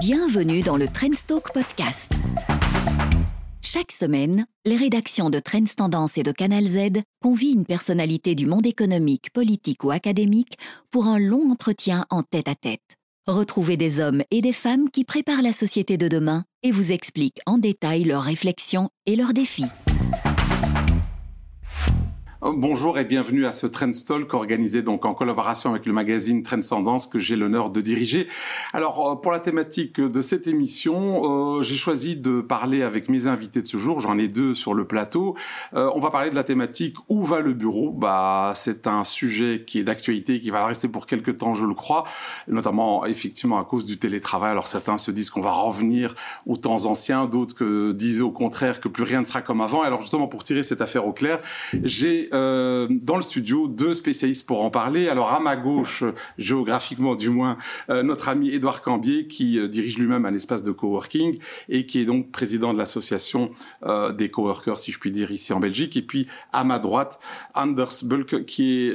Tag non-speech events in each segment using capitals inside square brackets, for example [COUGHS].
Bienvenue dans le Trendstalk Podcast. Chaque semaine, les rédactions de Trends Tendance et de Canal Z convient une personnalité du monde économique, politique ou académique pour un long entretien en tête-à-tête. Retrouvez des hommes et des femmes qui préparent la société de demain et vous expliquent en détail leurs réflexions et leurs défis. Bonjour et bienvenue à ce Trendstalk organisé donc en collaboration avec le magazine Trendscendance que j'ai l'honneur de diriger. Alors euh, pour la thématique de cette émission, euh, j'ai choisi de parler avec mes invités de ce jour. J'en ai deux sur le plateau. Euh, on va parler de la thématique où va le bureau? Bah c'est un sujet qui est d'actualité, qui va rester pour quelques temps, je le crois, notamment effectivement à cause du télétravail. Alors certains se disent qu'on va revenir aux temps anciens, d'autres disent au contraire que plus rien ne sera comme avant. Alors justement pour tirer cette affaire au clair, j'ai euh, dans le studio deux spécialistes pour en parler. Alors à ma gauche, géographiquement du moins, euh, notre ami Édouard Cambier qui euh, dirige lui-même un espace de coworking et qui est donc président de l'association des coworkers, si je puis dire, ici en Belgique. Et puis à ma droite, Anders Bulk qui est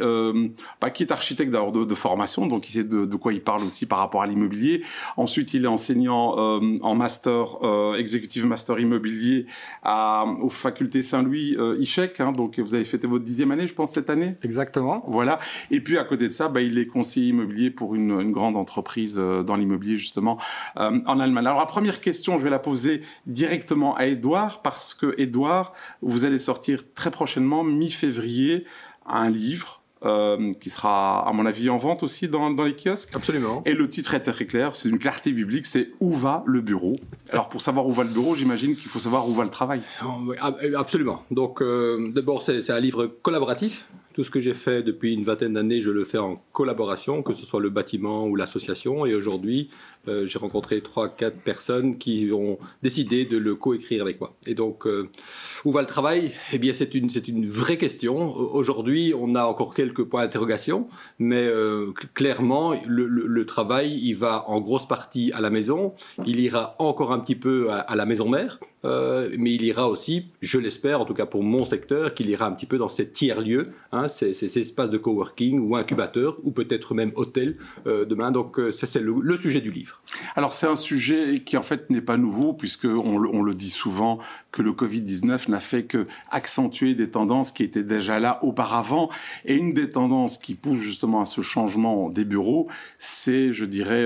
bah, qui est architecte d'abord de, formation, donc il sait de, quoi il parle aussi par rapport à l'immobilier. Ensuite, il est enseignant en master, executive master immobilier à, aux facultés Saint-Louis, ICHEC. Hein, donc vous avez fêté votre dixième année, je pense, cette année. Exactement. Voilà. Et puis, à côté de ça, bah, il est conseiller immobilier pour une, une grande entreprise euh, dans l'immobilier, justement, euh, en Allemagne. Alors, la première question, je vais la poser directement à Edouard, parce que, Edouard, vous allez sortir très prochainement, mi-février, un livre euh, qui sera, à mon avis, en vente aussi dans, dans, les kiosques. Absolument. Et le titre est très clair, c'est une clarté biblique, c'est Où va le bureau? Alors, pour savoir où va le bureau, j'imagine qu'il faut savoir où va le travail. Absolument. Donc, euh, d'abord, c'est un livre collaboratif tout ce que j'ai fait depuis une vingtaine d'années, je le fais en collaboration, que ce soit le bâtiment ou l'association. Et aujourd'hui, euh, j'ai rencontré trois, quatre personnes qui ont décidé de le coécrire avec moi. Et donc, euh, où va le travail? Eh bien, c'est une, c'est une vraie question. Aujourd'hui, on a encore quelques points d'interrogation, mais euh, clairement, le, travail, il va en grosse partie à la maison. Il ira encore un petit peu à la maison mère. Euh, mais il ira aussi, je l'espère, en tout cas pour mon secteur, qu'il ira un petit peu dans ces tiers-lieux, hein, ces, ces, espaces de coworking ou incubateurs, ou peut-être même hôtels euh, demain. Donc euh, ça, c'est le, sujet du livre. Alors c'est un sujet qui en fait n'est pas nouveau, puisque on, le dit souvent que le Covid-19 n'a fait que accentuer des tendances qui étaient déjà là auparavant. Et une des tendances qui pousse justement à ce changement des bureaux, c'est, je dirais,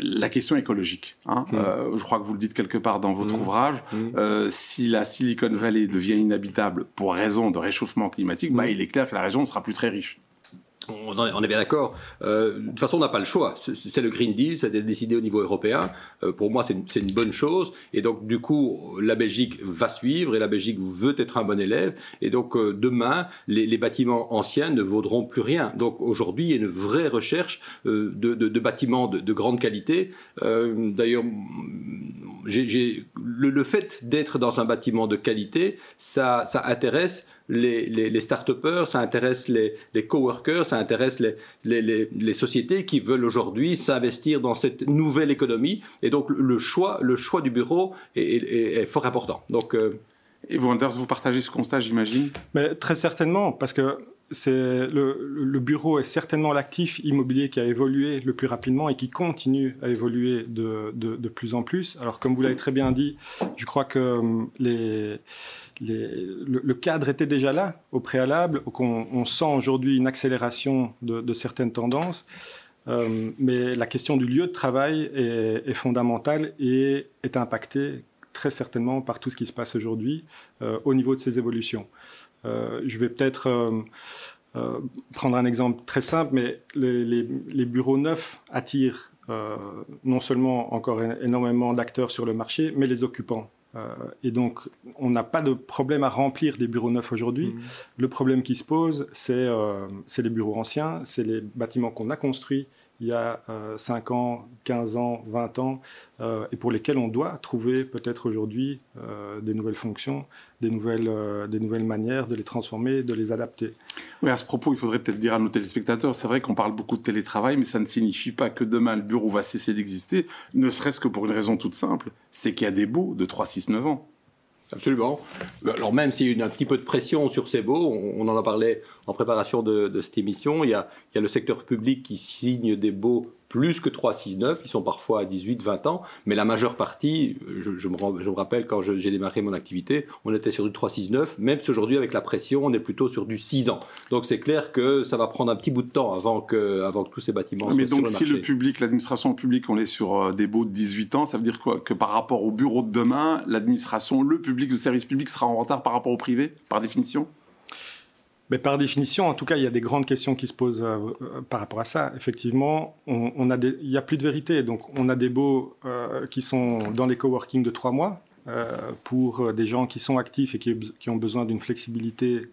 la question écologique. Hein. Mmh. Euh, je crois que vous le dites quelque part dans votre mmh. ouvrage. Mmh. Euh, si la Silicon Valley devient inhabitable pour raison de réchauffement climatique, bah, il est clair que la région ne sera plus très riche on est bien d'accord. Euh, de toute façon, on n'a pas le choix. C'est le Green Deal, été décidé au niveau européen. Euh, pour moi, c'est une, une, bonne chose. Et donc, du coup, la Belgique va suivre et la Belgique veut être un bon élève. Et donc, euh, demain, les, les, bâtiments anciens ne vaudront plus rien. Donc, aujourd'hui, il y a une vraie recherche euh, de, de, de, bâtiments de, de grande qualité. Euh, d'ailleurs, le, le fait d'être dans un bâtiment de qualité, ça, ça intéresse les, les, les start-upers, ça intéresse les, les coworkers, ça intéresse les, les, les sociétés qui veulent aujourd'hui s'investir dans cette nouvelle économie. Et donc le choix, le choix du bureau est, est, est fort important. Donc, euh... Et vous, Anders, vous partagez ce constat, j'imagine? Mais Très certainement, parce que le, bureau est certainement l'actif immobilier qui a évolué le plus rapidement et qui continue à évoluer de, plus en plus. Alors, comme vous l'avez très bien dit, je crois que hum, le, cadre était déjà là au préalable, qu'on on sent aujourd'hui une accélération de, certaines tendances, euh, mais la question du lieu de travail est, est, fondamentale et est impactée très certainement par tout ce qui se passe aujourd'hui euh, au niveau de ces évolutions. Euh, je vais peut-être euh, euh, prendre un exemple très simple, mais les, les, les bureaux neufs attirent non seulement encore énormément d'acteurs sur le marché, mais les occupants euh, et donc, on n'a pas de problème à remplir des bureaux neufs aujourd'hui. Mmh. Le problème qui se pose, c'est euh, les bureaux anciens, c'est les bâtiments qu'on a construits il y a euh, 5 ans, 15 ans, 20 ans, et pour lesquels on doit trouver peut-être aujourd'hui des nouvelles fonctions, des nouvelles, euh, des nouvelles manières de les transformer, de les adapter. Oui, à ce propos, il faudrait peut-être dire à nos téléspectateurs, c'est vrai qu'on parle beaucoup de télétravail, mais ça ne signifie pas que demain le bureau va cesser d'exister, ne serait-ce que pour une raison toute simple, c'est qu'il y a des baux de 3, 6, 9 ans. Absolument. Alors même s'il y a eu un petit peu de pression sur ces baux, on, on en a parlé en préparation de, de, cette émission, il y, a, il y, a, le secteur public qui signe des baux plus que 3-6-9, ils sont parfois à 18, 20 ans, mais la majeure partie, je, me, je me, rappelle quand j'ai démarré mon activité, on était sur du 3-6-9, même si aujourd'hui avec la pression, on est plutôt sur du 6 ans. Donc c'est clair que ça va prendre un petit bout de temps avant que, avant que tous ces bâtiments mais soient donc, sur le si le public, l'administration publique, on est sur euh, des baux de 18 ans, ça veut dire quoi? Que par rapport au bureau de demain, l'administration, le public, le service public sera en retard par rapport au privé, par définition? Mais par définition, en tout cas, il y a des grandes questions qui se posent euh, euh, par rapport à ça. Effectivement, on, a il n'y a plus de vérité. Donc, on a des baux euh, qui sont dans les coworking de trois mois pour des gens qui sont actifs et qui, ont besoin d'une flexibilité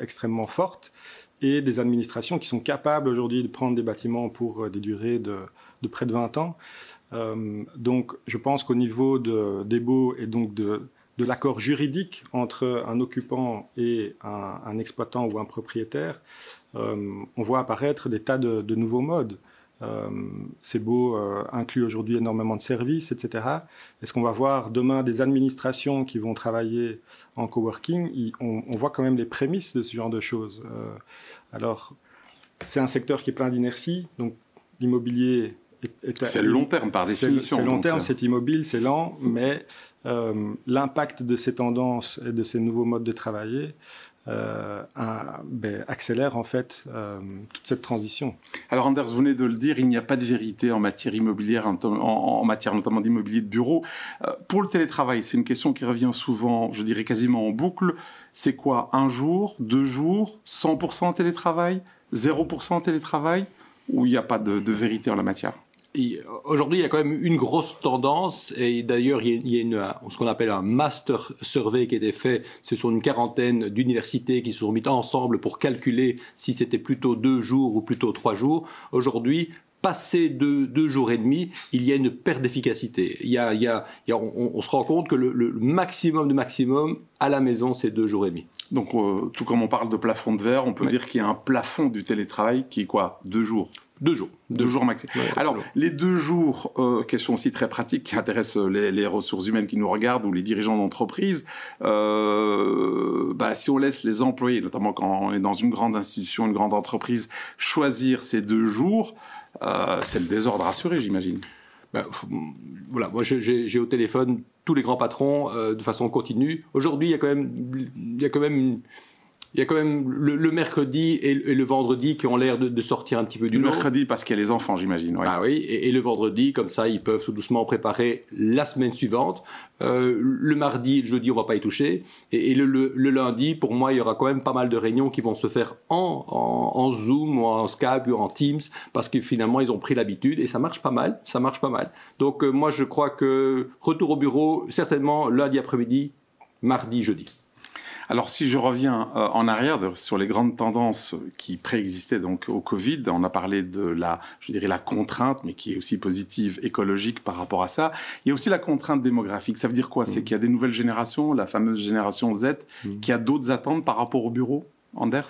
extrêmement forte, et des administrations qui sont capables aujourd'hui de prendre des bâtiments pour des durées de, de près de 20 ans. donc, je pense qu'au niveau de, des baux et donc de de l'accord juridique entre un occupant et un, exploitant ou un propriétaire, euh, on voit apparaître des tas de, nouveaux modes. Euh, ces beaux euh, incluent aujourd'hui énormément de services, etc. Est-ce qu'on va voir demain des administrations qui vont travailler en coworking? On, on, voit quand même les prémices de ce genre de choses. alors, c'est un secteur qui est plein d'inertie, donc l'immobilier c'est le long terme par définition. C'est long terme, c'est immobile, c'est lent, mais euh, l'impact de ces tendances et de ces nouveaux modes de travailler euh, ben, accélère en fait euh, toute cette transition. Alors Anders, vous venez de le dire, il n'y a pas de vérité en matière immobilière, en, matière notamment d'immobilier de bureau. pour le télétravail, c'est une question qui revient souvent, je dirais quasiment en boucle. C'est quoi? Un jour, deux jours, 100% télétravail, 0% télétravail? Ou il n'y a pas de vérité en la matière? Aujourd'hui, il y a quand même une grosse tendance, et d'ailleurs, il y a, une, ce qu'on appelle un master survey qui a été fait. Ce sont une quarantaine d'universités qui se sont mises ensemble pour calculer si c'était plutôt deux jours ou plutôt trois jours. Aujourd'hui, passé deux, deux, jours et demi, il y a une perte d'efficacité. Il y a, il y a, on, se rend compte que le, maximum de maximum à la maison, c'est deux jours et demi. Donc, euh, tout comme on parle de plafond de verre, on peut dire qu'il y a un plafond du télétravail qui est quoi? Deux jours deux jours. Deux, jours maximum. Alors, les deux jours, euh, question aussi très pratique qui intéresse euh, les, ressources humaines qui nous regardent ou les dirigeants d'entreprise, euh, bah, si on laisse les employés, notamment quand on est dans une grande institution, une grande entreprise, choisir ces deux jours, euh, c'est le désordre assuré, j'imagine. Ben, voilà, moi j'ai au téléphone tous les grands patrons de façon continue. Aujourd'hui, il y a quand même, il y a quand même il y a quand même le, mercredi et, le vendredi qui ont l'air de, sortir un petit peu du Le mercredi parce qu'il y a les enfants, j'imagine. Ah oui, et, le vendredi, comme ça, ils peuvent tout doucement préparer la semaine suivante. Euh, le mardi et le jeudi, on va pas y toucher. Et, le, lundi, pour moi, il y aura quand même pas mal de réunions qui vont se faire en, en, Zoom ou en Skype ou en Teams parce que finalement, ils ont pris l'habitude et ça marche pas mal. Ça marche pas mal. Donc, euh, moi, je crois que retour au bureau, certainement lundi après-midi, mardi, jeudi. Alors si je reviens euh, en arrière sur les grandes tendances qui préexistaient donc au Covid, on a parlé de la, je dirais la contrainte, mais qui est aussi positive, écologique par rapport à ça. Il y a aussi la contrainte démographique. Ça veut dire quoi? C'est mmh. qu'il y a des nouvelles générations, la fameuse génération Z, mmh. qui a d'autres attentes par rapport au bureau, Anders?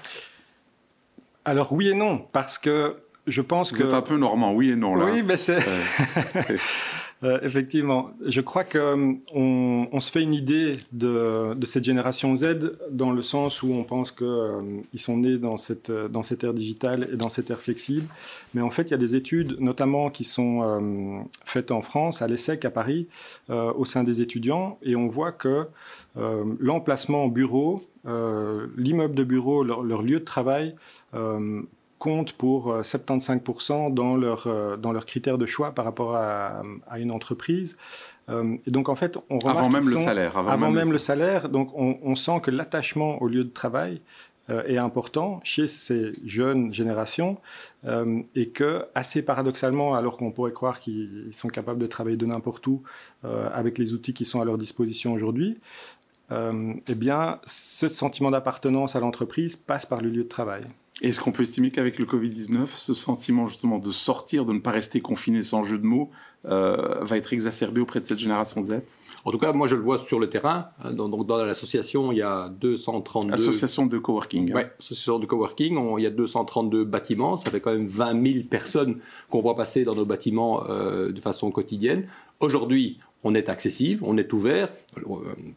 Alors oui et non, parce que je pense Vous que... êtes un peu normand, oui et non là. Oui, mais c'est... [LAUGHS] [LAUGHS] Euh, effectivement, je crois qu'on euh, on se fait une idée de, cette génération Z dans le sens où on pense qu'ils euh, sont nés dans cette, dans cette ère digitale et dans cette ère flexible. Mais en fait, il y a des études, notamment qui sont faites en France, à l'ESSEC à Paris, au sein des étudiants, et on voit que l'emplacement bureau, l'immeuble de bureau, leur, lieu de travail, compte pour 75% euh, dans leurs euh, dans leurs critères de choix par rapport à, à une entreprise. Euh, et donc en fait, on remarque avant même le salaire, avant, même, le salaire. Donc on, on sent que l'attachement au lieu de travail est important chez ces jeunes générations euh, et que assez paradoxalement, alors qu'on pourrait croire qu'ils sont capables de travailler de n'importe où euh, avec les outils qui sont à leur disposition aujourd'hui, euh, eh bien, ce sentiment d'appartenance à l'entreprise passe par le lieu de travail. Est-ce qu'on peut estimer qu'avec le Covid-19, ce sentiment justement de sortir, de ne pas rester confiné sans jeu de mots, euh, va être exacerbé auprès de cette génération Z? En tout cas, moi je le vois sur le terrain. Hein, donc dans l'association, il y a 232... Association de coworking. Oui, association de coworking. il y a 232 bâtiments. Ça fait quand même 20 000 personnes qu'on voit passer dans nos bâtiments euh, de façon quotidienne. Aujourd'hui, on est accessible, on est ouvert,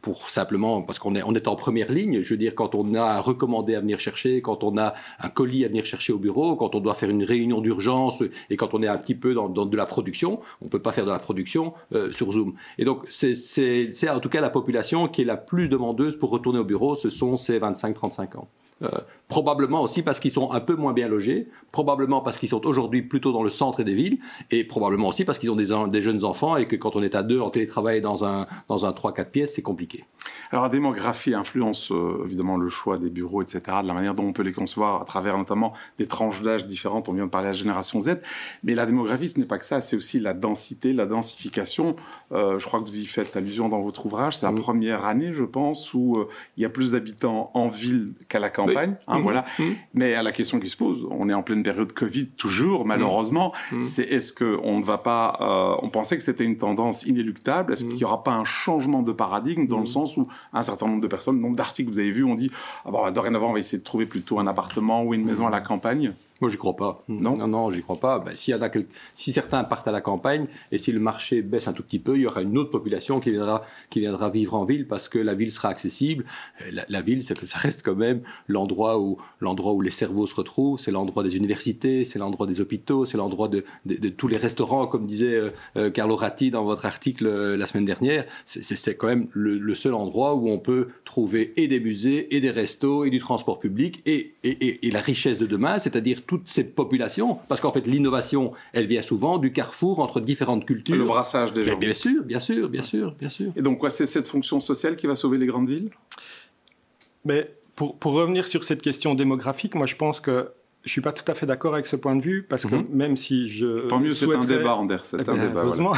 pour simplement, parce qu'on est, on est en première ligne. Je veux dire, quand on a un recommandé à venir chercher, quand on a un colis à venir chercher au bureau, quand on doit faire une réunion d'urgence et quand on est un petit peu dans, de la production, on peut pas faire de la production euh, sur Zoom. Et donc, c'est en tout cas la population qui est la plus demandeuse pour retourner au bureau, ce sont ces 25-35 ans. Euh, probablement aussi parce qu'ils sont un peu moins bien logés, probablement parce qu'ils sont aujourd'hui plutôt dans le centre des villes, et probablement aussi parce qu'ils ont des, des, jeunes enfants et que quand on est à deux en télétravail dans un, dans un 3-4 pièces, c'est compliqué. Alors la démographie influence euh, évidemment le choix des bureaux, etc., de la manière dont on peut les concevoir à travers notamment des tranches d'âge différentes. On vient de parler à la génération Z, mais la démographie, ce n'est pas que ça, c'est aussi la densité, la densification. Euh, je crois que vous y faites allusion dans votre ouvrage. C'est la première année, je pense, où euh, il y a plus d'habitants en ville qu'à la campagne. Hein, mmh. voilà. Mmh. Mais à la question qui se pose, on est en pleine période Covid toujours, malheureusement. Mmh. C'est est-ce que on ne va pas On pensait que c'était une tendance inéluctable? Est-ce qu'il n'y aura pas un changement de paradigme dans le sens où un certain nombre de personnes, nombre d'articles que vous avez vus, on dit ah bon, dorénavant, on va essayer de trouver plutôt un appartement ou une maison à la campagne? Moi, j'y crois pas. Non, non, non j'y crois pas. Ben, y a si certains partent à la campagne et si le marché baisse un tout petit peu, il y aura une autre population qui viendra, qui viendra vivre en ville parce que la ville sera accessible. La, la ville, ça reste quand même l'endroit où, l'endroit où les cerveaux se retrouvent. C'est l'endroit des universités, c'est l'endroit des hôpitaux, c'est l'endroit de, de, tous les restaurants, comme disait euh, euh, Carlo Ratti dans votre article euh, la semaine dernière. C'est quand même le, seul endroit où on peut trouver et des musées, et des restos, et du transport public, et, et, et la richesse de demain, c'est-à-dire toutes ces populations, parce qu'en fait l'innovation, elle vient souvent du carrefour entre différentes cultures. Le brassage des gens. Bien sûr, bien sûr, bien sûr, bien sûr. Et donc quoi, c'est cette fonction sociale qui va sauver les grandes villes? Mais pour, pour revenir sur cette question démographique, moi je pense que je suis pas tout à fait d'accord avec ce point de vue parce que mhm. même si je tant mieux c'est un débat Anders c'est un débat heureusement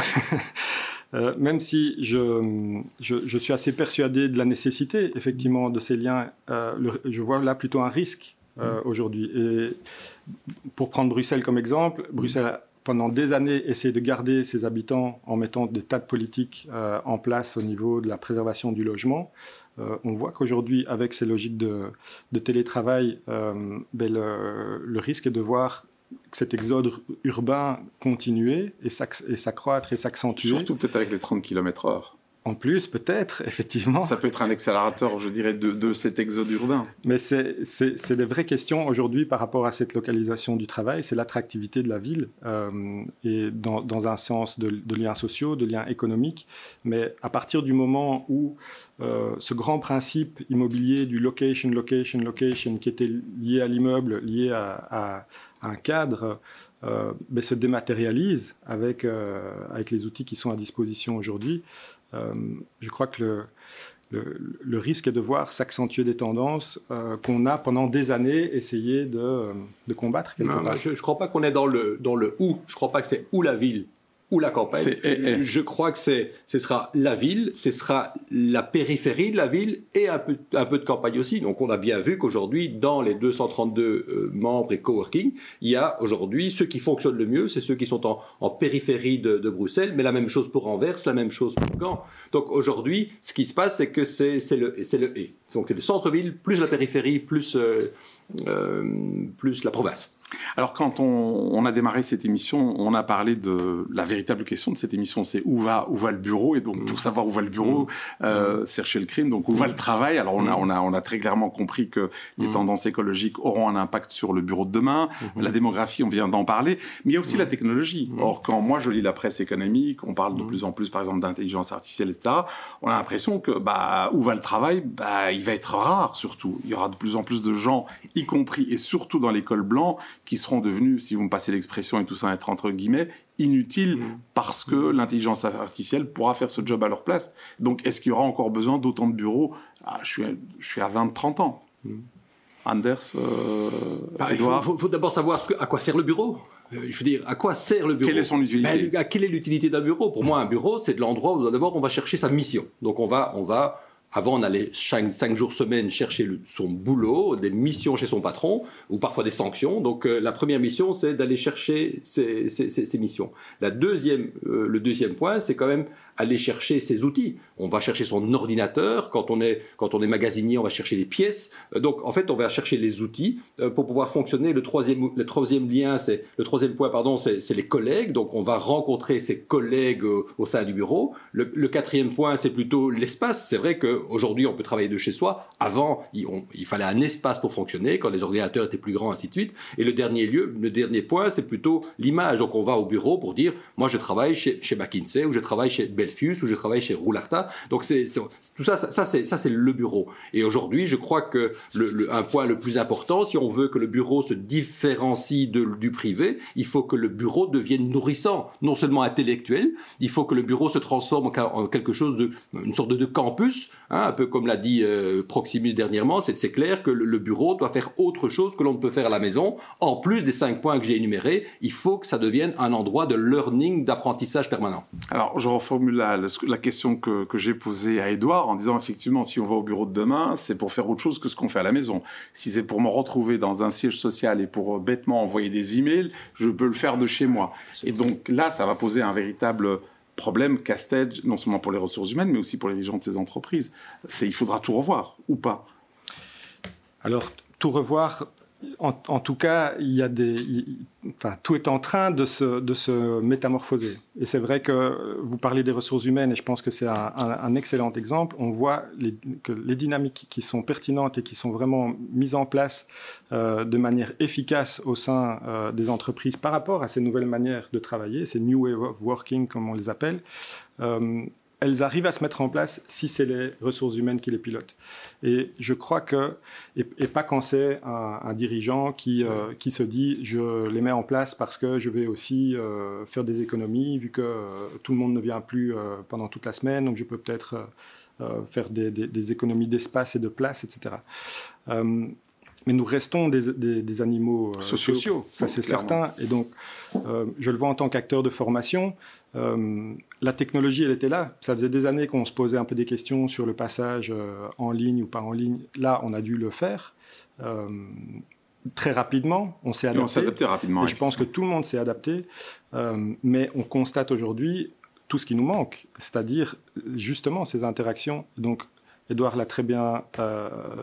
[LAUGHS] euh, même si je, je, je, suis assez persuadé de la nécessité effectivement de ces liens euh, je vois là plutôt un risque euh, aujourd'hui. Et pour prendre Bruxelles comme exemple, Bruxelles a pendant des années essayé de garder ses habitants en mettant des tas de politiques euh, en place au niveau de la préservation du logement. Euh, on voit qu'aujourd'hui, avec ces logiques de, télétravail, ben le, risque est de voir cet exode urbain continuer et s'accroître et s'accentuer. Surtout peut-être avec les 30 km heure. En plus, peut-être, [LAUGHS] effectivement. Ça peut être un accélérateur, je dirais, de, cet exode urbain. Mais c'est des vraies questions aujourd'hui par rapport à cette localisation du travail. C'est l'attractivité de la ville, euh, et dans, un sens de, liens sociaux, de liens économiques. Mais à partir du moment où euh, ce grand principe immobilier du location, location, location, qui était lié à l'immeuble, lié à, un cadre, euh, ben, se dématérialise avec, avec les outils qui sont à disposition aujourd'hui, euh, je crois que le, risque est de voir s'accentuer des tendances euh, qu'on a pendant des années essayé de, euh, combattre. je ne crois pas qu'on est dans le, dans le où. Je ne crois pas que c'est où la ville ou la campagne. Je crois que c'est, ce sera la ville, ce sera la périphérie de la ville et un peu, un peu de campagne aussi. Donc on a bien vu qu'aujourd'hui, dans les 232 euh, membres et coworking, il y a aujourd'hui ceux qui fonctionnent le mieux, c'est ceux qui sont en, en périphérie de, de, Bruxelles, mais la même chose pour Anvers, la même chose pour Gand. Donc aujourd'hui, ce qui se passe, c'est que c'est, c'est le, c'est le et. Donc c'est le centre-ville plus la périphérie plus euh, plus la province. Alors quand on, a démarré cette émission, on a parlé de la véritable question de cette émission, c'est où va où va le bureau? Et donc pour savoir où va le bureau, mmh. euh, chercher le crime, donc où va le travail? Alors on a on a on a très clairement compris que les tendances écologiques auront un impact sur le bureau de demain, mmh. la démographie, on vient d'en parler, mais il y a aussi la technologie. Or quand moi je lis la presse économique, on parle de plus en plus par exemple d'intelligence artificielle, etc. On a l'impression que bah où va le travail, bah il va être rare surtout. Il y aura de plus en plus de gens, y compris et surtout dans l'école blanc qui seront devenus, si vous me passez l'expression et tout ça être entre guillemets, inutiles mm. parce que l'intelligence artificielle pourra faire ce job à leur place. Donc, est-ce qu'il y aura encore besoin d'autant de bureaux? Ah, je, suis, je suis à 20-30 ans. Mm. Anders, euh, bah, Il faut, d'abord savoir ce à quoi sert le bureau. Euh, je veux dire, à quoi sert le bureau? Quelle est son utilité? Ben, Quelle est l'utilité d'un bureau? Pour moi, un bureau, c'est de l'endroit où d'abord on va chercher sa mission. Donc on va, on va Avant, on allait chaque cinq jours semaine chercher son boulot, des missions chez son patron, ou parfois des sanctions. Donc euh, la première mission, c'est d'aller chercher ces, missions. La deuxième, euh, le deuxième point, c'est quand même aller chercher ses outils. On va chercher son ordinateur. Quand on est, quand on est magasinier, on va chercher les pièces. Euh, donc, en fait, on va chercher les outils euh, pour pouvoir fonctionner. Le troisième, le troisième lien, c'est, le troisième point, pardon, c'est les collègues. Donc, on va rencontrer ses collègues au, sein du bureau. Le, quatrième point, c'est plutôt l'espace. C'est vrai qu'aujourd'hui, on peut travailler de chez soi. Avant, il, il, fallait un espace pour fonctionner quand les ordinateurs étaient plus grands, ainsi de suite. Et le dernier lieu, le dernier point, c'est plutôt l'image. Donc, on va au bureau pour dire, moi, je travaille chez, chez McKinsey ou je travaille chez Où je travaille chez Roularta. Donc c'est tout ça, ça, c'est le bureau. Et aujourd'hui, je crois que le, un point le plus important, si on veut que le bureau se différencie du privé, il faut que le bureau devienne nourrissant, non seulement intellectuel, il faut que le bureau se transforme en, quelque chose de une sorte de, campus, hein, un peu comme l'a dit euh, Proximus dernièrement. C'est clair que le, bureau doit faire autre chose que l'on ne peut faire à la maison. En plus des cinq points que j'ai énumérés, il faut que ça devienne un endroit de learning, d'apprentissage permanent. Alors, je reformule la, la question que, j'ai posée à Edouard en disant effectivement, si on va au bureau de demain, c'est pour faire autre chose que ce qu'on fait à la maison. Si c'est pour me retrouver dans un siège social et pour euh, bêtement envoyer des emails, je peux le faire de chez moi. Et donc là, ça va poser un véritable problème casse-tête, non seulement pour les ressources humaines, mais aussi pour les dirigeants de ces entreprises. C'est, il faudra tout revoir, ou pas? Alors, tout revoir, en, tout cas, il y a des, enfin, tout est en train de se, de se métamorphoser. Et c'est vrai que vous parlez des ressources humaines, et je pense que c'est un, excellent exemple. On voit les, que les dynamiques qui sont pertinentes et qui sont vraiment mises en place euh, de manière efficace au sein euh, des entreprises par rapport à ces nouvelles manières de travailler, ces new way of working, comme on les appelle, euh, elles arrivent à se mettre en place si c'est les ressources humaines qui les pilotent. Et je crois que, et, pas quand c'est un, dirigeant qui, euh, qui se dit je les mets en place parce que je vais aussi euh, faire des économies, vu que euh, tout le monde ne vient plus pendant toute la semaine, donc je peux peut-être faire des, des, économies d'espace et de place, etc. mais nous restons des, des animaux sociaux, ça c'est certain. Et donc, je le vois en tant qu'acteur de formation. Euh, la technologie, elle était là. Ça faisait des années qu'on se posait un peu des questions sur le passage euh, en ligne ou pas en ligne. Là, on a dû le faire euh, très rapidement. On s'est adapté. on s'est adapté rapidement. Et je pense que tout le monde s'est adapté. mais on constate aujourd'hui tout ce qui nous manque, c'est-à-dire justement ces interactions. Donc, Edouard l'a très bien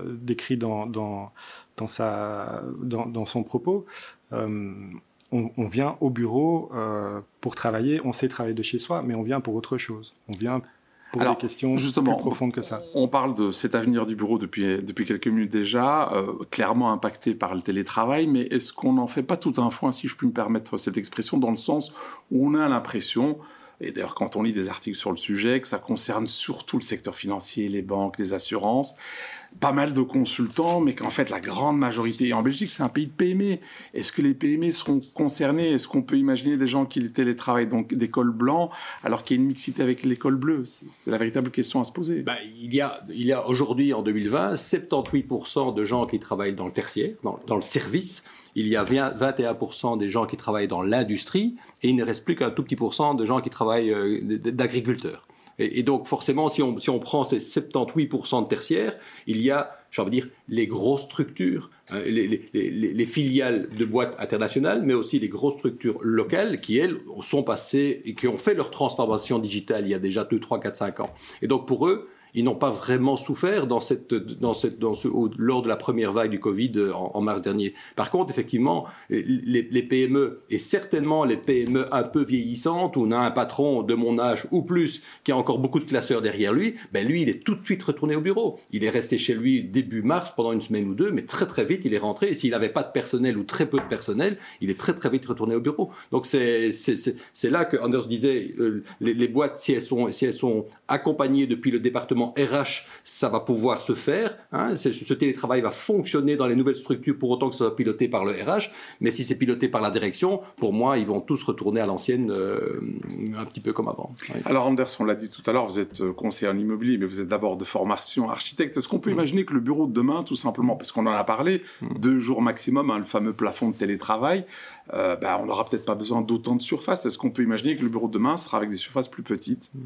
décrit dans, dans, dans, sa, dans, dans son propos on, vient au bureau euh, pour travailler, on sait travailler de chez soi, mais on vient pour autre chose. On vient pour des questions justement, plus profondes que ça. On parle de cet avenir du bureau depuis, depuis quelques minutes déjà, euh, clairement impacté par le télétravail, mais est-ce qu'on n'en fait pas tout un foin, si je puis me permettre cette expression, dans le sens où on a l'impression et d'ailleurs quand on lit des articles sur le sujet, que ça concerne surtout le secteur financier, les banques, les assurances, pas mal de consultants, mais qu'en fait la grande majorité, en Belgique c'est un pays de PME, est-ce que les PME seront concernés? Est-ce qu'on peut imaginer des gens qui télétravaillent, donc des cols blancs, alors qu'il y a une mixité avec l'école bleue? C'est la véritable question à se poser. Ben, il y a, a aujourd'hui, en 2020, 78% de gens qui travaillent dans le tertiaire, dans, le service, il y a 21% des gens qui travaillent dans l'industrie, et il ne reste plus qu'un tout petit pourcent de gens qui travaillent euh, d'agriculteurs. Et, donc forcément, si on, si on prend ces 78% de tertiaires, il y a, j'ai envie de dire, les grosses structures, hein, les, les, les, les, filiales de boîtes internationales, mais aussi les grosses structures locales qui, elles, sont passées et qui ont fait leur transformation digitale il y a déjà 2, 3, 4, 5 ans. Et donc pour eux, ils n'ont pas vraiment souffert dans cette, dans cette, dans ce, lors de la première vague du Covid euh, en, mars dernier. Par contre, effectivement, les, PME, et certainement les PME un peu vieillissantes, où on a un patron de mon âge ou plus, qui a encore beaucoup de classeurs derrière lui, ben lui, il est tout de suite retourné au bureau. Il est resté chez lui début mars pendant une semaine ou deux, mais très très vite, il est rentré. Et s'il n'avait pas de personnel ou très peu de personnel, il est très très vite retourné au bureau. Donc c'est là que Anders disait, euh, les, les boîtes, si elles, sont, si elles sont accompagnées depuis le département RH, ça va pouvoir se faire. Hein. ce télétravail va fonctionner dans les nouvelles structures pour autant que ça soit piloté par le RH. Mais si c'est piloté par la direction, pour moi, ils vont tous retourner à l'ancienne, euh, un petit peu comme avant. Alors Anders, on l'a dit tout à l'heure, vous êtes euh, conseiller en immobilier, mais vous êtes d'abord de formation architecte. Est-ce qu'on peut mm. imaginer que le bureau de demain, tout simplement, parce qu'on en a parlé, mm. deux jours maximum, hein, le fameux plafond de télétravail, euh, bah, on n'aura peut-être pas besoin d'autant de surface. Est-ce qu'on peut imaginer que le bureau de demain sera avec des surfaces plus petites? Mm.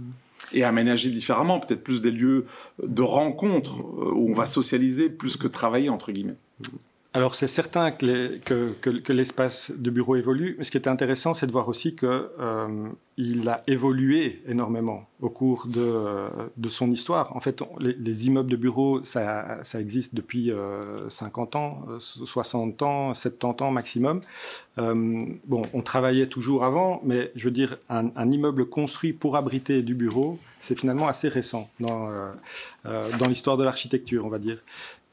Et aménager différemment, peut-être plus des lieux de rencontre euh, où on va socialiser plus que travailler, entre guillemets. Alors c'est certain que, l'espace de bureau évolue, mais ce qui est intéressant, c'est de voir aussi qu'il euh, a évolué énormément au cours de, son histoire. En fait, les, immeubles de bureau, ça, existe depuis 50 euh, ans, 60 euh, ans, 70 ans maximum. bon, on travaillait toujours avant, mais je veux dire, un, immeuble construit pour abriter du bureau, c'est finalement assez récent dans l'histoire de l'architecture, on va dire.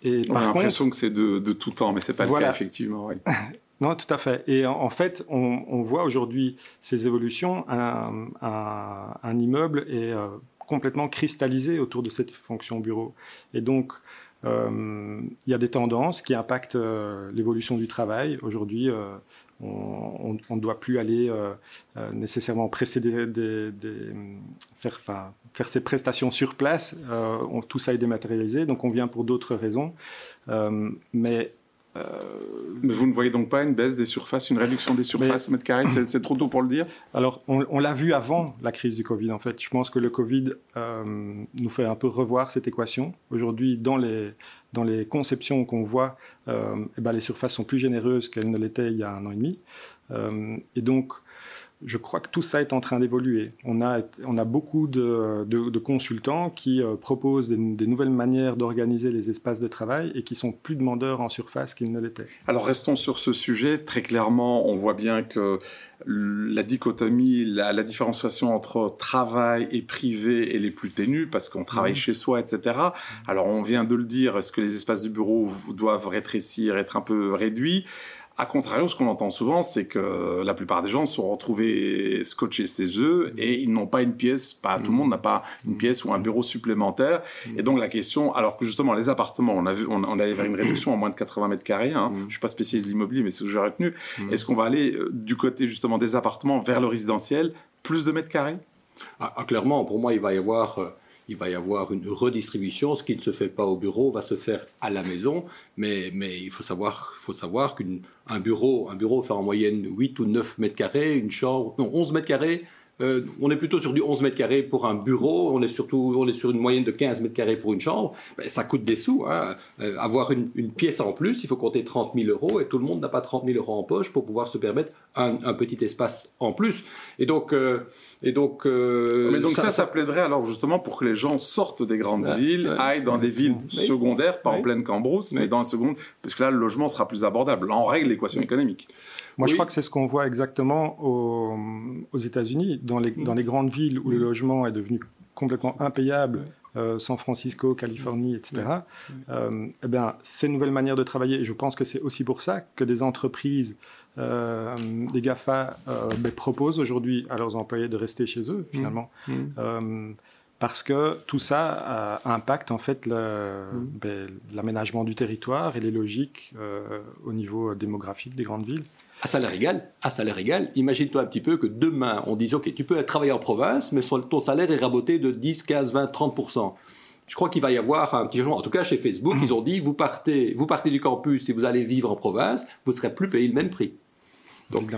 Et on a l'impression que c'est de, tout temps, mais c'est pas le cas effectivement. [LAUGHS] non, tout à fait. Et en, fait, on, voit aujourd'hui ces évolutions. Un, un, immeuble est euh, complètement cristallisé autour de cette fonction bureau. Et donc, euh, il y a des tendances qui impactent euh, l'évolution du travail. Aujourd'hui, on ne doit plus aller nécessairement précéder des, faire, faire ses prestations sur place. Euh, tout ça est dématérialisé, donc on vient pour d'autres raisons. Euh, mais euh, mais vous ne voyez donc pas une baisse des surfaces, une réduction des surfaces mètres carrés C'est trop tôt pour le dire? Alors, on, l'a vu avant la crise du Covid, en fait. Je pense que le Covid nous fait un peu revoir cette équation. Aujourd'hui, dans les, dans les conceptions qu'on voit, eh ben, les surfaces sont plus généreuses qu'elles ne l'étaient il y a un an et demi. et donc, je crois que tout ça est en train d'évoluer. On a, on a beaucoup de, de, consultants qui euh, proposent des, nouvelles manières d'organiser les espaces de travail et qui sont plus demandeurs en surface qu'ils ne l'étaient. Alors restons sur ce sujet. Très clairement, on voit bien que la dichotomie, la, différenciation entre travail et privé, est plus ténue parce qu'on travaille mmh. chez soi, etc. Alors on vient de le dire, est-ce que les espaces du bureau doivent rétrécir, être un peu réduits? A contrario, ce qu'on entend souvent, c'est que la plupart des gens se sont retrouvés scotchés chez eux et ils n'ont pas une pièce, pas tout le monde n'a pas une pièce ou un bureau supplémentaire. Et donc la question, alors que justement les appartements, on a vu, on, allait vers une [COUGHS] réduction à moins de 80 mètres carrés. Hein. Je suis pas spécialiste de l'immobilier, mais c'est ce que j'ai retenu. Est-ce qu'on va aller euh, du côté justement des appartements vers le résidentiel, plus de mètres carrés? Ah, ah, Clairement, pour moi, il va y avoir euh, il va y avoir une redistribution. Ce qui ne se fait pas au bureau va se faire à la maison. Mais, il faut savoir, faut savoir qu'un bureau, un bureau fait en moyenne 8 ou 9 mètres carrés, une chambre, non, 11 mètres carrés, euh, on est plutôt sur du 11 mètres carrés pour un bureau, on est surtout on est sur une moyenne de 15 mètres carrés pour une chambre. Ben, ça coûte des sous. Hein. Euh, avoir une, pièce en plus, il faut compter 30 000 euros et tout le monde n'a pas 30 000 euros en poche pour pouvoir se permettre un, petit espace en plus. Et donc, euh, et donc, mais donc ça, ça, plaiderait alors justement pour que les gens sortent des grandes villes, aillent dans des villes secondaires, pas en pleine cambrousse, mais dans la seconde, parce que là le logement sera plus abordable. Là, on règle l'équation économique. Moi, je crois que c'est ce qu'on voit exactement aux, États-Unis, dans les, dans les grandes villes où le logement est devenu complètement impayable. Euh, San Francisco, Californie, etc. Euh, eh bien, ces nouvelles manières de travailler, je pense que c'est aussi pour ça que des entreprises, euh, des GAFA, ben, proposent aujourd'hui à leurs employés de rester chez eux, finalement. Mm. Parce que tout ça impacte en fait mm. ben, l'aménagement du territoire et les logiques au niveau démographique des grandes villes à salaire égal, à salaire égal, imagine-toi un petit peu que demain, on dise, OK, tu peux travailler en province, mais ton salaire est raboté de 10, 15, 20, 30%. Je crois qu'il va y avoir un petit changement. En tout cas, chez Facebook, [CLEARS THROAT] ils ont dit, vous partez, vous partez du campus et vous allez vivre en province, vous ne serez plus payé le même prix. Donc,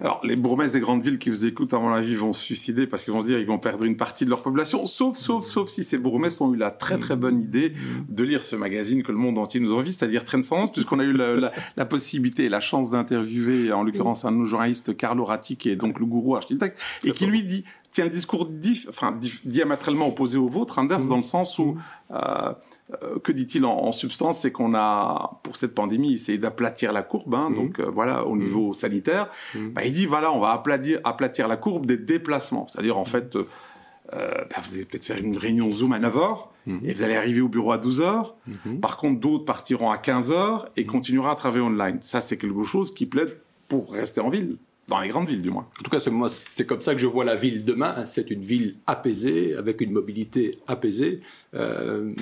alors, les bourgmestres des grandes villes qui vous écoutent, à mon avis, vont se suicider parce qu'ils vont se dire qu'ils vont perdre une partie de leur population, sauf, sauf, sauf si ces bourgmestres ont eu la très, très bonne idée de lire ce magazine que le monde entier nous envie, c'est-à-dire Transcendance, puisqu'on a eu la, possibilité et la chance d'interviewer, en l'occurrence, un de nos journalistes, Carlo Ratti, qui est donc le gourou architecte, et qui lui dit, tient le discours enfin, diamétralement opposé au vôtre, inverse, dans le sens où, euh, que dit-il en, substance C'est qu'on a, pour cette pandémie, essayé d'aplatir la courbe, hein, donc euh, voilà, au niveau sanitaire. Bah, il dit, voilà, on va aplatir, aplatir la courbe des déplacements. C'est-à-dire, en fait, bah, vous allez peut-être faire une réunion Zoom à 9h, et vous allez arriver au bureau à 12h. Par contre, d'autres partiront à 15h et continueront à travailler online. Ça, c'est quelque chose qui plaide pour rester en ville dans les grandes villes du moins. En tout cas, c'est comme ça que je vois la ville demain. C'est une ville apaisée, avec une mobilité apaisée. Euh,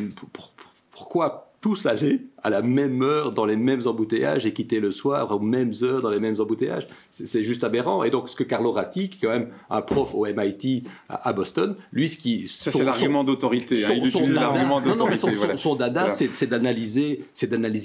pourquoi tous aller à la même heure dans les mêmes embouteillages et quitter le soir aux mêmes heures dans les mêmes embouteillages. C'est juste aberrant. Et donc, ce que Carlo Ratti, qui est quand même un prof au MIT à, Boston, lui, ce qui... Ça, c'est l'argument d'autorité. Hein. Il utilise l'argument d'autorité. Non, mais son, dada, c'est d'analyser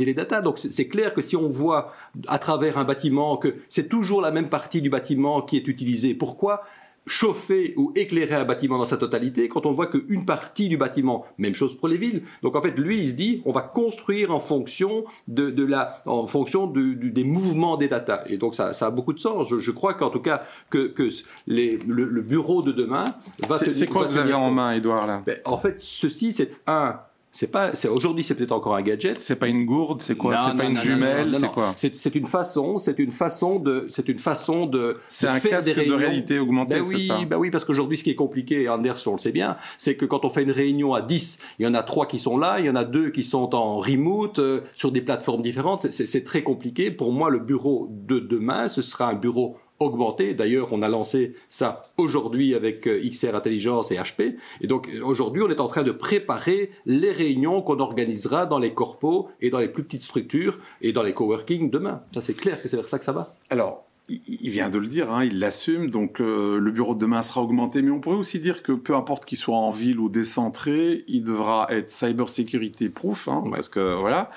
les datas. Donc, c'est clair que si on voit à travers un bâtiment que c'est toujours la même partie du bâtiment qui est utilisée, pourquoi? Chauffer ou éclairer un bâtiment dans sa totalité quand on voit qu'une partie du bâtiment, même chose pour les villes. Donc en fait, lui, il se dit, on va construire en fonction de, de la, en fonction des mouvements des data. Et donc ça, ça a beaucoup de sens. Je, crois qu'en tout cas que, que les, le, bureau de demain va. C'est quoi que vous avez en main, Edouard là? Ben, En fait, ceci, c'est un c'est pas, aujourd'hui, c'est peut-être encore un gadget. C'est pas une gourde, c'est quoi? C'est pas une jumelle, c'est quoi? C'est une façon, c'est une façon de, c'est une façon de. C'est un casque de réalité augmentée, ben oui, ça ben oui, parce qu'aujourd'hui, ce qui est compliqué, Anders, on le sait bien, c'est que quand on fait une réunion à 10, il y en a trois qui sont là, il y en a deux qui sont en remote, euh, sur des plateformes différentes. C'est très compliqué. Pour moi, le bureau de demain, ce sera un bureau augmenter. D'ailleurs, on a lancé ça aujourd'hui avec euh, XR Intelligence et HP. Et donc, aujourd'hui, on est en train de préparer les réunions qu'on organisera dans les corpos et dans les plus petites structures et dans les coworking demain. Ça, c'est clair que c'est vers ça que ça va. Alors, il vient de le dire, hein, il l'assume, donc euh, le bureau de demain sera augmenté, mais on pourrait aussi dire que peu importe qu'il soit en ville ou décentré, il devra être cyber security proof, hein, parce que voilà,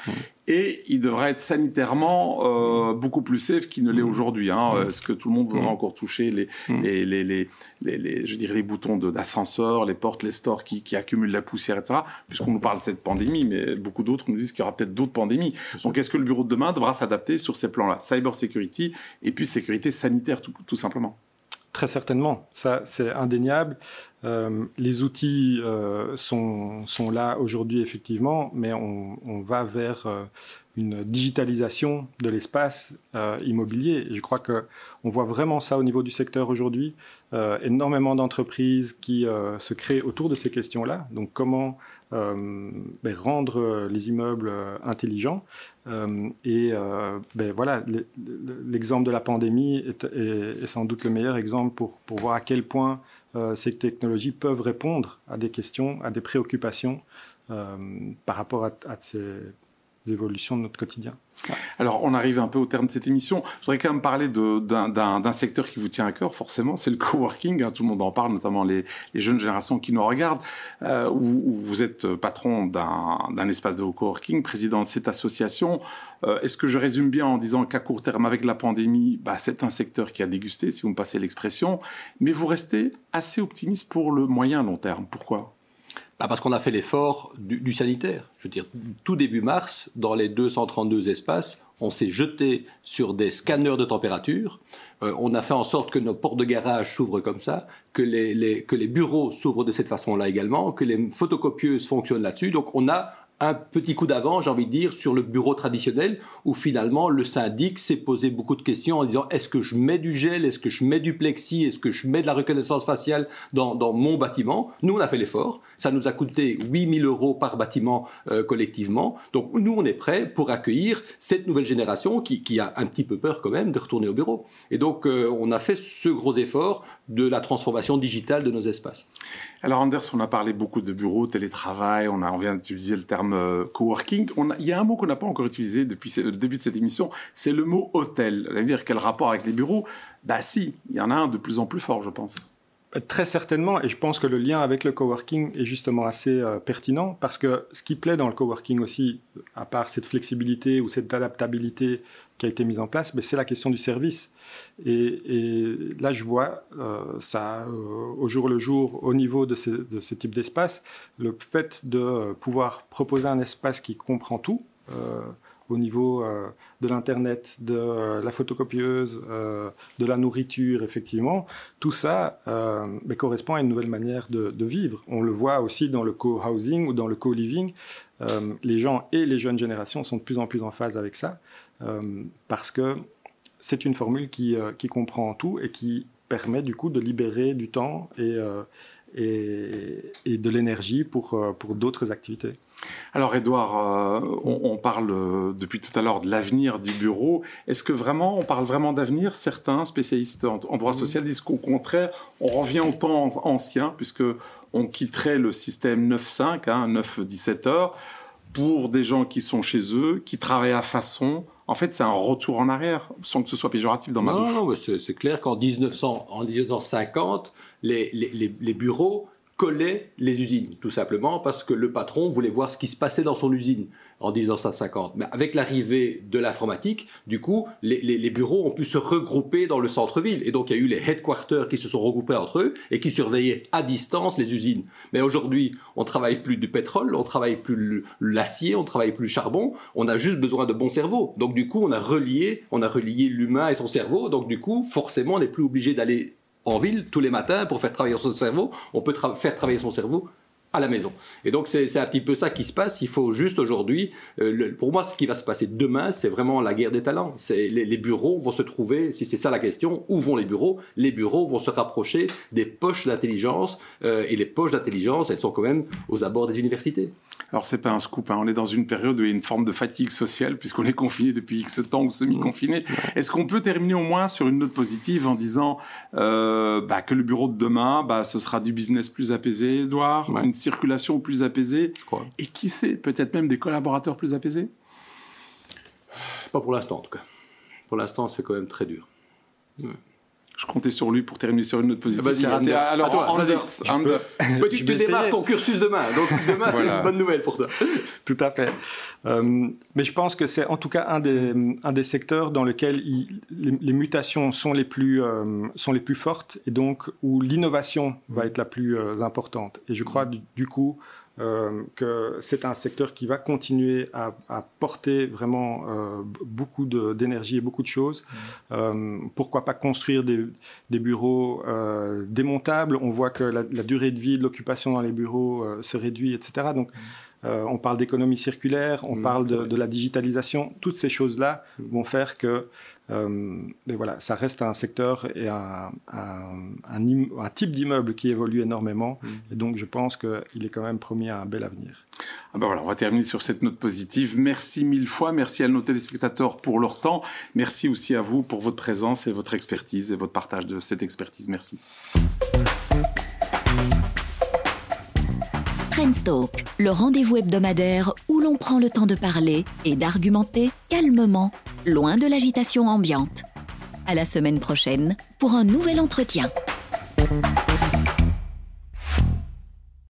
et il devrait être sanitairement euh, beaucoup plus safe qu'il ne l'est mmh. aujourd'hui. Hein. Mmh. Est-ce que tout le monde voudra mmh. encore toucher les, les, les, les, les, je dirais les boutons d'ascenseur, les portes, les stores qui, qui accumulent la poussière, etc. Puisqu'on nous parle de cette pandémie, mais beaucoup d'autres nous disent qu'il y aura peut-être d'autres pandémies. Donc est-ce que le bureau de demain devra s'adapter sur ces plans-là? Cyber security et puis sécurité sanitaire tout, tout simplement. Très certainement, ça c'est indéniable. Euh, les outils euh, sont, sont, là aujourd'hui effectivement, mais on, va vers euh, une digitalisation de l'espace immobilier. Je crois que on voit vraiment ça au niveau du secteur aujourd'hui. énormément d'entreprises qui se créent autour de ces questions-là. Donc comment ben, rendre les immeubles intelligents. Et ben, voilà, l'exemple de la pandémie est, sans doute le meilleur exemple pour, pour voir à quel point euh, ces technologies peuvent répondre à des questions, à des préoccupations euh, par rapport à, ces évolutions de notre quotidien. Alors, on arrive un peu au terme de cette émission. Je voudrais quand même parler d'un secteur qui vous tient à cœur, forcément, c'est le coworking. Hein, tout le monde en parle, notamment les, jeunes générations qui nous regardent. Euh, vous êtes patron d'un espace de coworking, président de cette association. Euh, est-ce que je résume bien en disant qu'à court terme, avec la pandémie, bah, c'est un secteur qui a dégusté, si vous me passez l'expression, mais vous restez assez optimiste pour le moyen long terme. Pourquoi? Bah, parce qu'on a fait l'effort du, sanitaire. Je veux dire, tout début mars, dans les 232 espaces, on s'est jeté sur des scanners de température. Euh, on a fait en sorte que nos portes de garage s'ouvrent comme ça, que les, que les bureaux s'ouvrent de cette façon-là également, que les photocopieuses fonctionnent là-dessus. Donc on a un petit coup d'avant, j'ai envie de dire, sur le bureau traditionnel, où finalement le syndic s'est posé beaucoup de questions en disant est-ce que je mets du gel, est-ce que je mets du plexi, est-ce que je mets de la reconnaissance faciale dans, dans mon bâtiment? Nous, on a fait l'effort. Ça nous a coûté 8000 euros par bâtiment euh, collectivement. Donc nous, on est prêts pour accueillir cette nouvelle génération qui, a un petit peu peur quand même de retourner au bureau. Et donc, euh, on a fait ce gros effort de la transformation digitale de nos espaces. Alors Anders, on a parlé beaucoup de bureaux, télétravail, on, a, on vient d'utiliser le terme euh, coworking. Il y a un mot qu'on n'a pas encore utilisé depuis le début de cette émission, c'est le mot hôtel. Vous allez dire quel rapport avec les bureaux? Bah si, il y en a un de plus en plus fort, je pense. Très certainement, et je pense que le lien avec le coworking est justement assez euh, pertinent parce que ce qui plaît dans le coworking aussi, à part cette flexibilité ou cette adaptabilité qui a été mise en place, ben, c'est la question du service. Et, là, je vois euh, ça euh, au jour le jour au niveau de, de ce type d'espace, le fait de pouvoir proposer un espace qui comprend tout au niveau euh, de l'Internet, de euh, la photocopieuse, euh, de la nourriture, effectivement, tout ça ben, correspond à une nouvelle manière de, vivre. On le voit aussi dans le co-housing ou dans le co-living. les gens et les jeunes générations sont de plus en plus en phase avec ça parce que c'est une formule qui, qui, comprend tout et qui permet du coup de libérer du temps et, et, et de l'énergie pour, pour d'autres activités. Alors, Edouard, euh, on, parle euh, depuis tout à l'heure de l'avenir du bureau. Est-ce que vraiment, on parle vraiment d'avenir? Certains spécialistes en, droit social disent qu'au contraire, on revient au temps ancien, puisque on quitterait le système 9-5, hein, 9-17 heures, pour des gens qui sont chez eux, qui travaillent à façon. En fait, c'est un retour en arrière, sans que ce soit péjoratif dans ma bouche. Non, non, c'est clair qu'en 1950, les, les bureaux collait les usines, tout simplement parce que le patron voulait voir ce qui se passait dans son usine en 1950. Mais avec l'arrivée de l'informatique, du coup, les, les, bureaux ont pu se regrouper dans le centre-ville. Et donc, il y a eu les headquarters qui se sont regroupés entre eux et qui surveillaient à distance les usines. Mais aujourd'hui, on travaille plus du pétrole, on travaille plus l'acier, on travaille plus le charbon. On a juste besoin de bons cerveaux. Donc, du coup, on a relié, on a relié l'humain et son cerveau. Donc, du coup, forcément, on n'est plus obligé d'aller en ville tous les matins pour faire travailler son cerveau. On peut faire travailler son cerveau à la maison. Et donc c'est un petit peu ça qui se passe. Il faut juste aujourd'hui, euh, pour moi, ce qui va se passer demain, c'est vraiment la guerre des talents. Les, les, bureaux vont se trouver, si c'est ça la question, où vont les bureaux? Les bureaux vont se rapprocher des poches d'intelligence euh, et les poches d'intelligence, elles sont quand même aux abords des universités. Alors c'est pas un scoop, hein. on est dans une période où il y a une forme de fatigue sociale puisqu'on est confiné depuis X temps ou semi-confiné. Est-ce qu'on peut terminer au moins sur une note positive en disant euh, bah, que le bureau de demain, bah, ce sera du business plus apaisé, Edouard, une circulation plus apaisée, et qui sait, peut-être même des collaborateurs plus apaisés Pas pour l'instant en tout cas. Pour l'instant c'est quand même très dur. Je comptais sur lui pour terminer sur une note positive. Vas-y, Anders. Alors, toi, Anders, Anders. tu, démarres ton cursus demain, donc demain c'est une bonne nouvelle pour toi. [LAUGHS] Tout à fait. Euh, mais je pense que c'est en tout cas un des, un des secteurs dans lequel les, mutations sont les, plus, euh, sont les plus fortes et donc où l'innovation va être la plus euh, importante. Et je crois du coup euh, que c'est un secteur qui va continuer à, porter vraiment euh, beaucoup d'énergie et beaucoup de choses. Mmh. Euh, pourquoi pas construire des, bureaux démontables? On voit que la, durée de vie de l'occupation dans les bureaux se réduit, etc. Donc, mmh. On parle d'économie circulaire, on mmh, parle de, de, la digitalisation. Toutes ces choses-là vont faire que euh, mais voilà, ça reste un secteur et un, un, type d'immeuble qui évolue énormément. Mm. Et donc, je pense qu'il est quand même promis à un bel avenir. Ah ben voilà, on va terminer sur cette note positive. Merci mille fois. Merci à nos téléspectateurs pour leur temps. Merci aussi à vous pour votre présence et votre expertise et votre partage de cette expertise. Merci. Le rendez-vous hebdomadaire où l'on prend le temps de parler et d'argumenter calmement loin de l'agitation ambiante. À la semaine prochaine pour un nouvel entretien.